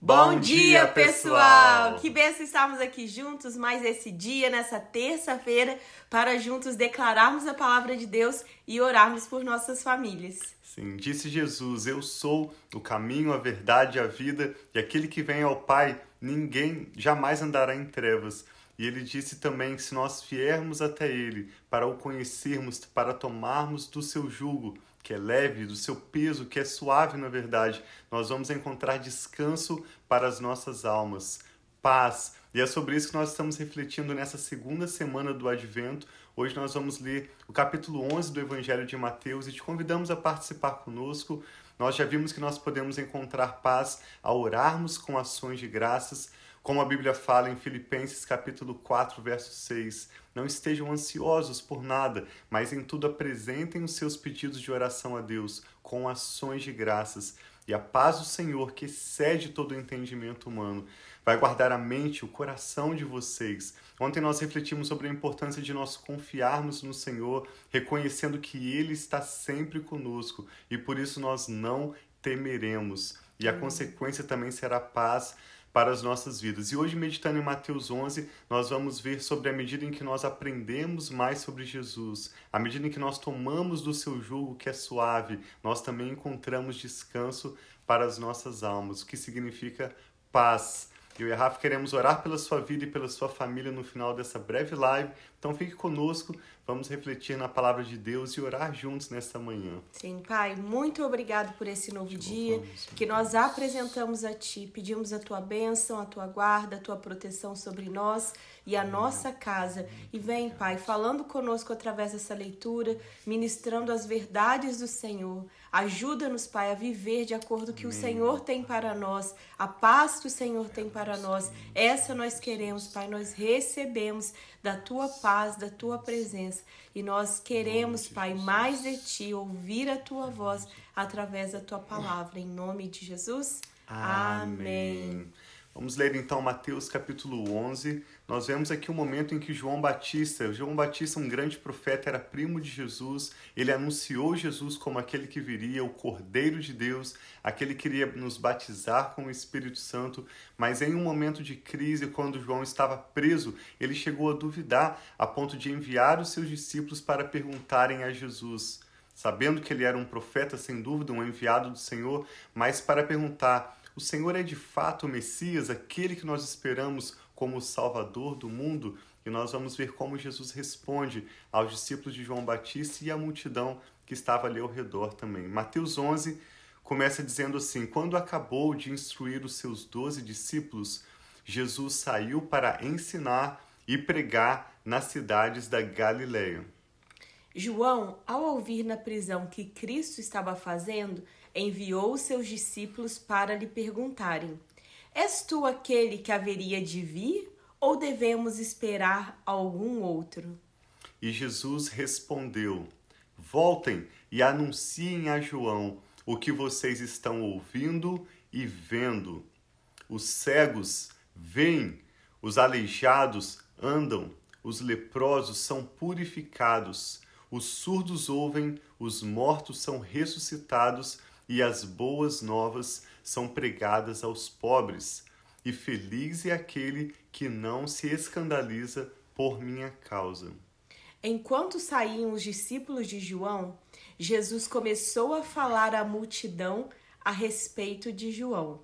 Bom dia, pessoal! Que benção estarmos aqui juntos mais esse dia, nessa terça-feira, para juntos declararmos a palavra de Deus e orarmos por nossas famílias. Sim, disse Jesus: Eu sou o caminho, a verdade e a vida, e aquele que vem ao Pai, ninguém jamais andará em trevas. E ele disse também se nós viermos até ele para o conhecermos, para tomarmos do seu jugo, que é leve, do seu peso, que é suave na verdade, nós vamos encontrar descanso para as nossas almas, paz. E é sobre isso que nós estamos refletindo nessa segunda semana do Advento. Hoje nós vamos ler o capítulo 11 do Evangelho de Mateus e te convidamos a participar conosco. Nós já vimos que nós podemos encontrar paz ao orarmos com ações de graças, como a Bíblia fala em Filipenses capítulo 4, verso 6, não estejam ansiosos por nada, mas em tudo apresentem os seus pedidos de oração a Deus com ações de graças. E a paz do Senhor, que excede todo o entendimento humano, vai guardar a mente, o coração de vocês. Ontem nós refletimos sobre a importância de nós confiarmos no Senhor, reconhecendo que Ele está sempre conosco e por isso nós não temeremos. E a hum. consequência também será paz para as nossas vidas. E hoje, meditando em Mateus 11, nós vamos ver sobre a medida em que nós aprendemos mais sobre Jesus, à medida em que nós tomamos do seu jugo que é suave, nós também encontramos descanso para as nossas almas, o que significa paz. Eu e a Rafa queremos orar pela sua vida e pela sua família no final dessa breve live. Então fique conosco, vamos refletir na palavra de Deus e orar juntos nesta manhã. Sim, Pai, muito obrigado por esse novo dia que nós apresentamos a Ti. Pedimos a Tua bênção, a Tua guarda, a Tua proteção sobre nós e a nossa casa. E vem, Pai, falando conosco através dessa leitura, ministrando as verdades do Senhor Ajuda-nos, Pai, a viver de acordo com o que o Senhor tem para nós, a paz que o Senhor tem para nós. Essa nós queremos, Pai. Nós recebemos da tua paz, da tua presença. E nós queremos, Pai, mais de ti, ouvir a tua voz através da tua palavra. Em nome de Jesus. Amém. Amém. Vamos ler então Mateus capítulo 11. Nós vemos aqui o um momento em que João Batista, João Batista, um grande profeta, era primo de Jesus. Ele anunciou Jesus como aquele que viria, o Cordeiro de Deus, aquele que iria nos batizar com o Espírito Santo. Mas em um momento de crise, quando João estava preso, ele chegou a duvidar a ponto de enviar os seus discípulos para perguntarem a Jesus sabendo que ele era um profeta, sem dúvida, um enviado do Senhor, mas para perguntar: o Senhor é de fato o Messias, aquele que nós esperamos como o Salvador do mundo? E nós vamos ver como Jesus responde aos discípulos de João Batista e à multidão que estava ali ao redor também. Mateus 11 começa dizendo assim: Quando acabou de instruir os seus doze discípulos, Jesus saiu para ensinar e pregar nas cidades da Galileia. João, ao ouvir na prisão que Cristo estava fazendo, enviou seus discípulos para lhe perguntarem: És tu aquele que haveria de vir ou devemos esperar algum outro? E Jesus respondeu: Voltem e anunciem a João o que vocês estão ouvindo e vendo. Os cegos veem, os aleijados andam, os leprosos são purificados, os surdos ouvem, os mortos são ressuscitados e as boas novas são pregadas aos pobres. E feliz é aquele que não se escandaliza por minha causa. Enquanto saíam os discípulos de João, Jesus começou a falar à multidão a respeito de João.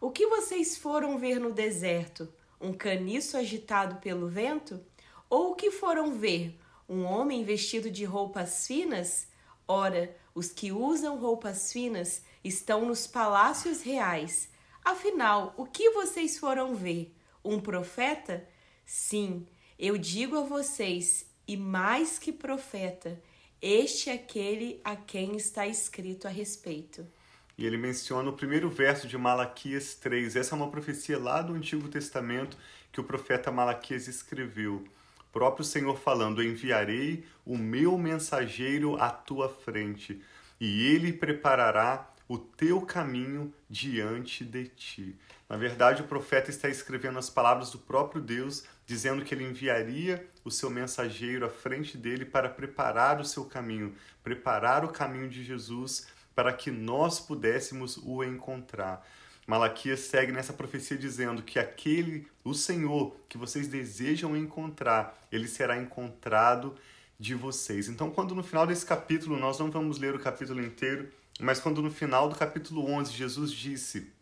O que vocês foram ver no deserto? Um caniço agitado pelo vento? Ou o que foram ver? Um homem vestido de roupas finas? Ora, os que usam roupas finas estão nos palácios reais. Afinal, o que vocês foram ver? Um profeta? Sim, eu digo a vocês, e mais que profeta, este é aquele a quem está escrito a respeito. E ele menciona o primeiro verso de Malaquias 3. Essa é uma profecia lá do Antigo Testamento que o profeta Malaquias escreveu próprio Senhor falando: Enviarei o meu mensageiro à tua frente, e ele preparará o teu caminho diante de ti. Na verdade, o profeta está escrevendo as palavras do próprio Deus, dizendo que ele enviaria o seu mensageiro à frente dele para preparar o seu caminho, preparar o caminho de Jesus para que nós pudéssemos o encontrar. Malaquias segue nessa profecia dizendo que aquele, o Senhor, que vocês desejam encontrar, ele será encontrado de vocês. Então, quando no final desse capítulo, nós não vamos ler o capítulo inteiro, mas quando no final do capítulo 11 Jesus disse: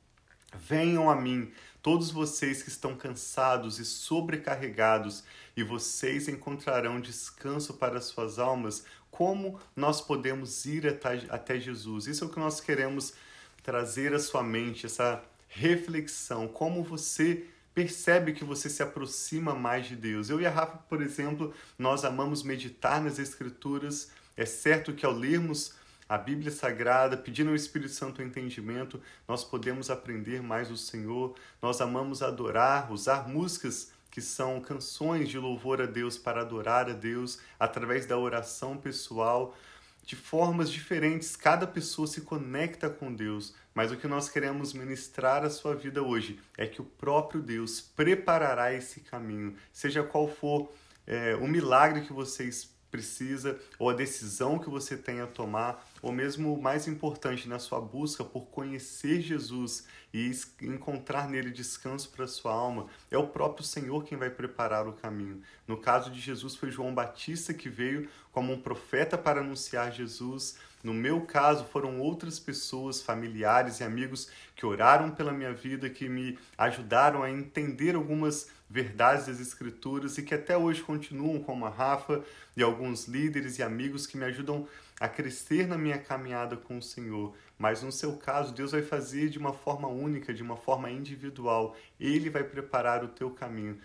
Venham a mim, todos vocês que estão cansados e sobrecarregados, e vocês encontrarão descanso para as suas almas. Como nós podemos ir até Jesus? Isso é o que nós queremos trazer à sua mente, essa reflexão. Como você percebe que você se aproxima mais de Deus. Eu e a Rafa, por exemplo, nós amamos meditar nas Escrituras. É certo que ao lermos a Bíblia Sagrada, pedindo ao Espírito Santo o entendimento, nós podemos aprender mais do Senhor. Nós amamos adorar, usar músicas que são canções de louvor a Deus para adorar a Deus através da oração pessoal de formas diferentes, cada pessoa se conecta com Deus, mas o que nós queremos ministrar à sua vida hoje é que o próprio Deus preparará esse caminho, seja qual for é, o milagre que vocês precisa, ou a decisão que você tem a tomar, ou mesmo mais importante na sua busca por conhecer Jesus e encontrar nele descanso para sua alma, é o próprio Senhor quem vai preparar o caminho. No caso de Jesus foi João Batista que veio como um profeta para anunciar Jesus. No meu caso, foram outras pessoas, familiares e amigos que oraram pela minha vida, que me ajudaram a entender algumas verdades das Escrituras e que até hoje continuam, como a Rafa e alguns líderes e amigos que me ajudam a crescer na minha caminhada com o Senhor. Mas no seu caso, Deus vai fazer de uma forma única, de uma forma individual. Ele vai preparar o teu caminho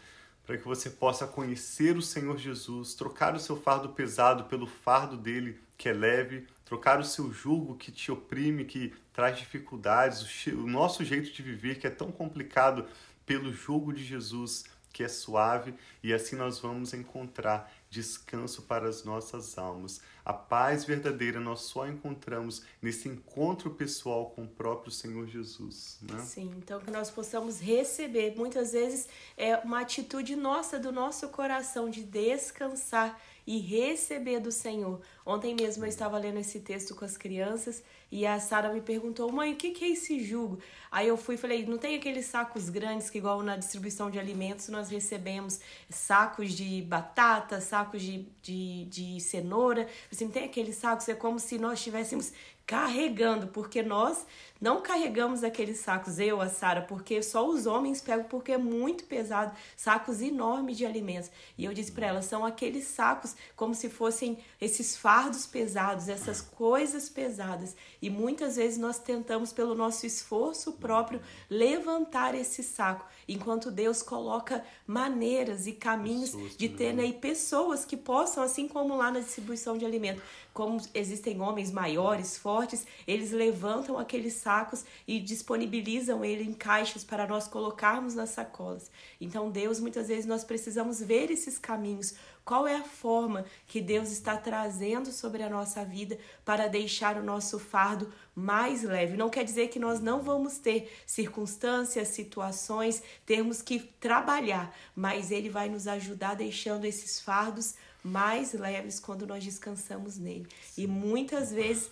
para que você possa conhecer o Senhor Jesus, trocar o seu fardo pesado pelo fardo dele, que é leve, trocar o seu jugo que te oprime, que traz dificuldades, o nosso jeito de viver que é tão complicado pelo jugo de Jesus, que é suave, e assim nós vamos encontrar descanso para as nossas almas. A paz verdadeira nós só encontramos nesse encontro pessoal com o próprio Senhor Jesus. Né? Sim, então que nós possamos receber, muitas vezes é uma atitude nossa, do nosso coração, de descansar e receber do Senhor. Ontem mesmo eu estava lendo esse texto com as crianças e a Sara me perguntou, mãe, o que, é esse jugo? Aí eu fui e falei, não tem aqueles sacos grandes que, igual na distribuição de alimentos, nós recebemos sacos de batata, sacos de, de, de cenoura. Assim, não tem aqueles sacos, é como se nós estivéssemos carregando, porque nós não carregamos aqueles sacos, eu, a Sara, porque só os homens pegam, porque é muito pesado, sacos enormes de alimentos. E eu disse para ela, são aqueles sacos como se fossem esses fardos pesados, essas coisas pesadas. E muitas vezes nós tentamos, pelo nosso esforço próprio, levantar esse saco, enquanto Deus coloca maneiras e caminhos de ter né, pessoas que possam, assim como lá na distribuição de alimento, como existem homens maiores, fortes, eles levantam aqueles sacos e disponibilizam ele em caixas para nós colocarmos nas sacolas. Então, Deus, muitas vezes nós precisamos ver esses caminhos. Qual é a forma que Deus está trazendo sobre a nossa vida para deixar o nosso fardo mais leve? Não quer dizer que nós não vamos ter circunstâncias, situações, termos que trabalhar, mas Ele vai nos ajudar deixando esses fardos mais leves quando nós descansamos nele. E muitas vezes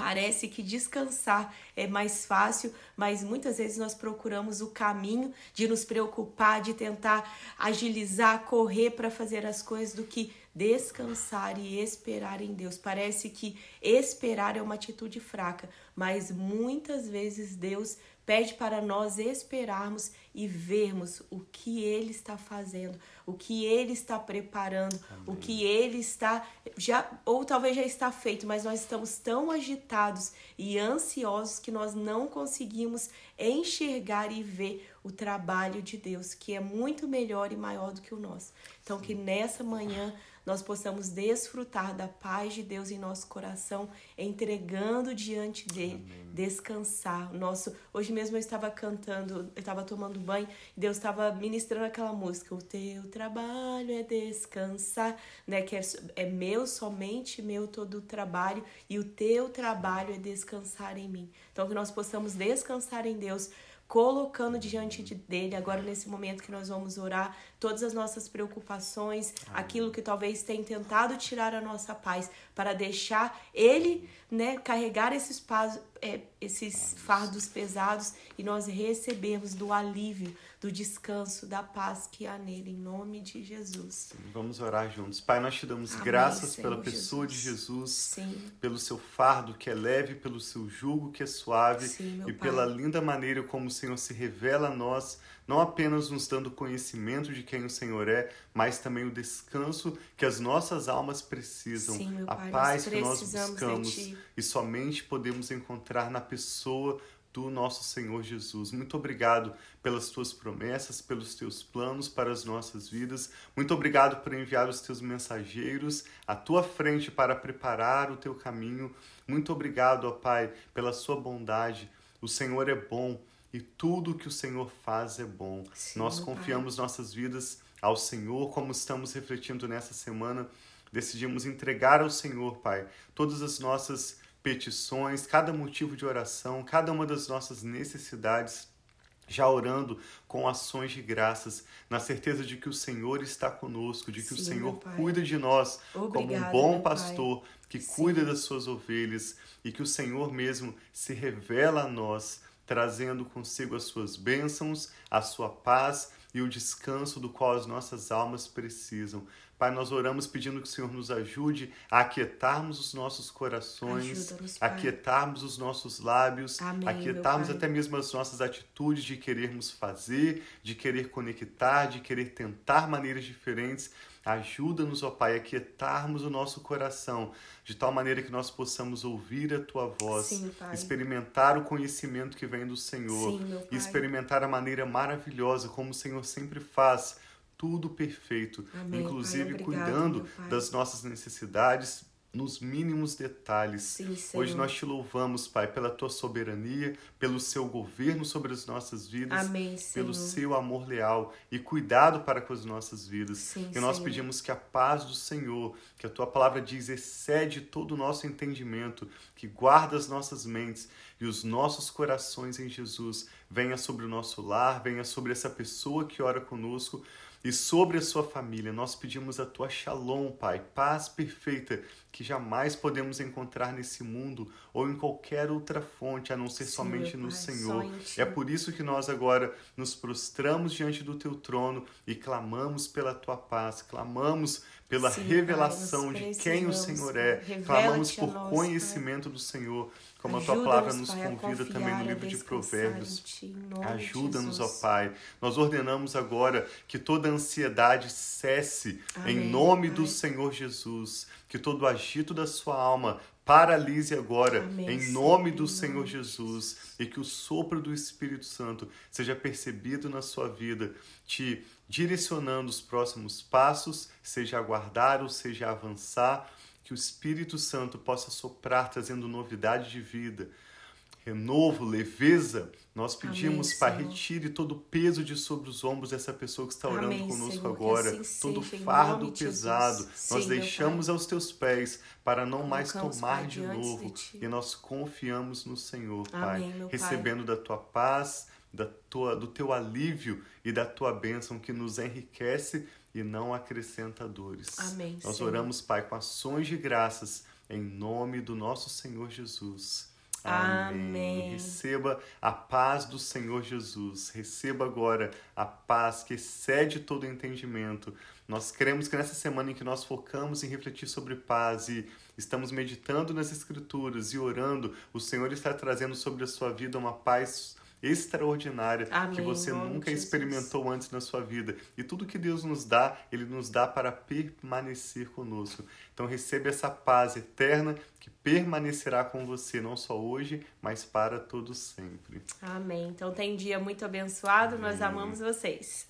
Parece que descansar é mais fácil, mas muitas vezes nós procuramos o caminho de nos preocupar, de tentar agilizar, correr para fazer as coisas do que descansar e esperar em Deus. Parece que esperar é uma atitude fraca, mas muitas vezes Deus pede para nós esperarmos e vermos o que Ele está fazendo, o que Ele está preparando, Amém. o que Ele está já ou talvez já está feito, mas nós estamos tão agitados e ansiosos que nós não conseguimos enxergar e ver o trabalho de Deus, que é muito melhor e maior do que o nosso. Então que nessa manhã nós possamos desfrutar da paz de Deus em nosso coração, entregando diante dele, Amém. descansar. Nosso, hoje mesmo eu estava cantando, eu estava tomando banho, e Deus estava ministrando aquela música, o teu trabalho é descansar, né, que é, é meu, somente meu todo o trabalho, e o teu trabalho é descansar em mim. Então que nós possamos descansar em Deus, colocando diante de dele, agora nesse momento que nós vamos orar, todas as nossas preocupações, Amém. aquilo que talvez tenha tentado tirar a nossa paz, para deixar ele, né, carregar esses é, esses fardos pesados e nós recebermos do alívio, do descanso, da paz que há nele, em nome de Jesus. Vamos orar juntos. Pai, nós te damos Amém, graças Senhor pela pessoa Jesus. de Jesus, Sim. pelo seu fardo que é leve, pelo seu jugo que é suave Sim, e pai. pela linda maneira como o Senhor se revela a nós não apenas nos dando conhecimento de quem o Senhor é, mas também o descanso que as nossas almas precisam, Sim, a pai, paz nós que nós buscamos e somente podemos encontrar na pessoa do nosso Senhor Jesus. Muito obrigado pelas tuas promessas, pelos teus planos para as nossas vidas. Muito obrigado por enviar os teus mensageiros à tua frente para preparar o teu caminho. Muito obrigado, ó Pai, pela sua bondade. O Senhor é bom e tudo que o Senhor faz é bom. Sim, Nós confiamos pai. nossas vidas ao Senhor, como estamos refletindo nessa semana. Decidimos entregar ao Senhor, Pai, todas as nossas petições, cada motivo de oração, cada uma das nossas necessidades, já orando com ações de graças, na certeza de que o Senhor está conosco, de que Sim, o Senhor cuida de nós Obrigada, como um bom pastor pai. que Sim. cuida das suas ovelhas e que o Senhor mesmo se revela a nós trazendo consigo as suas bênçãos, a sua paz e o descanso do qual as nossas almas precisam. Pai, nós oramos pedindo que o Senhor nos ajude a aquietarmos os nossos corações, a aquietarmos os nossos lábios, Amém, aquietarmos até mesmo as nossas atitudes de querermos fazer, de querer conectar, de querer tentar maneiras diferentes Ajuda-nos, ó Pai, a quietarmos o nosso coração, de tal maneira que nós possamos ouvir a Tua voz, Sim, experimentar o conhecimento que vem do Senhor Sim, e experimentar a maneira maravilhosa como o Senhor sempre faz, tudo perfeito, Amém, inclusive Obrigado, cuidando das nossas necessidades, nos mínimos detalhes. Sim, Hoje nós te louvamos, Pai, pela tua soberania, pelo seu governo sobre as nossas vidas, Amém, pelo seu amor leal e cuidado para com as nossas vidas. Sim, e nós Senhor. pedimos que a paz do Senhor, que a tua palavra diz, excede todo o nosso entendimento, que guarda as nossas mentes e os nossos corações em Jesus, venha sobre o nosso lar, venha sobre essa pessoa que ora conosco e sobre a sua família. Nós pedimos a tua shalom, Pai, paz perfeita que jamais podemos encontrar nesse mundo ou em qualquer outra fonte a não ser Sim, somente no Pai, Senhor. É por isso que nós agora nos prostramos diante do teu trono e clamamos pela tua paz, clamamos pela Sim, revelação Pai, de quem o precisamos, Senhor é. Clamamos por nós, conhecimento do Senhor, como a tua palavra nos Pai, convida também no livro de Provérbios. Ajuda-nos, ó. Pai. Nós ordenamos agora que toda ansiedade cesse Amém, em nome Pai. do Senhor Jesus. Que todo agito da sua alma paralise agora Amém, em Senhor, nome em do Senhor Jesus e que o sopro do Espírito Santo seja percebido na sua vida, te direcionando os próximos passos, seja aguardar ou seja avançar, que o Espírito Santo possa soprar trazendo novidade de vida, renovo, leveza. Nós pedimos, Amém, Pai, Senhor. retire todo o peso de sobre os ombros dessa pessoa que está orando Amém, conosco Senhor, que agora, assim todo seja, fardo pesado. Sim, Nós deixamos aos teus pés para não mais tomar Pai, de novo. de. E nós confiamos no Senhor, Pai, Amém, Pai. recebendo da tua paz, da tua, do teu alívio e da tua bênção que nos enriquece e não acrescenta dores. Amém, Nós Senhor. oramos, Pai, com ações de graças em nome do nosso Senhor Jesus. Amém. Receba a paz do Senhor Jesus. Receba agora a paz que excede todo entendimento. Nós queremos que nessa semana em que nós focamos em refletir sobre paz e estamos meditando nas Escrituras e orando, o Senhor está trazendo sobre a sua vida uma paz extraordinária Amém, que você nunca Jesus. experimentou antes na sua vida. E tudo que Deus nos dá, Ele nos dá para permanecer conosco. Então receba essa paz eterna que permanecerá com você, não só hoje, mas para todo sempre. Amém. Então tem dia muito abençoado. Nós Amém. amamos vocês.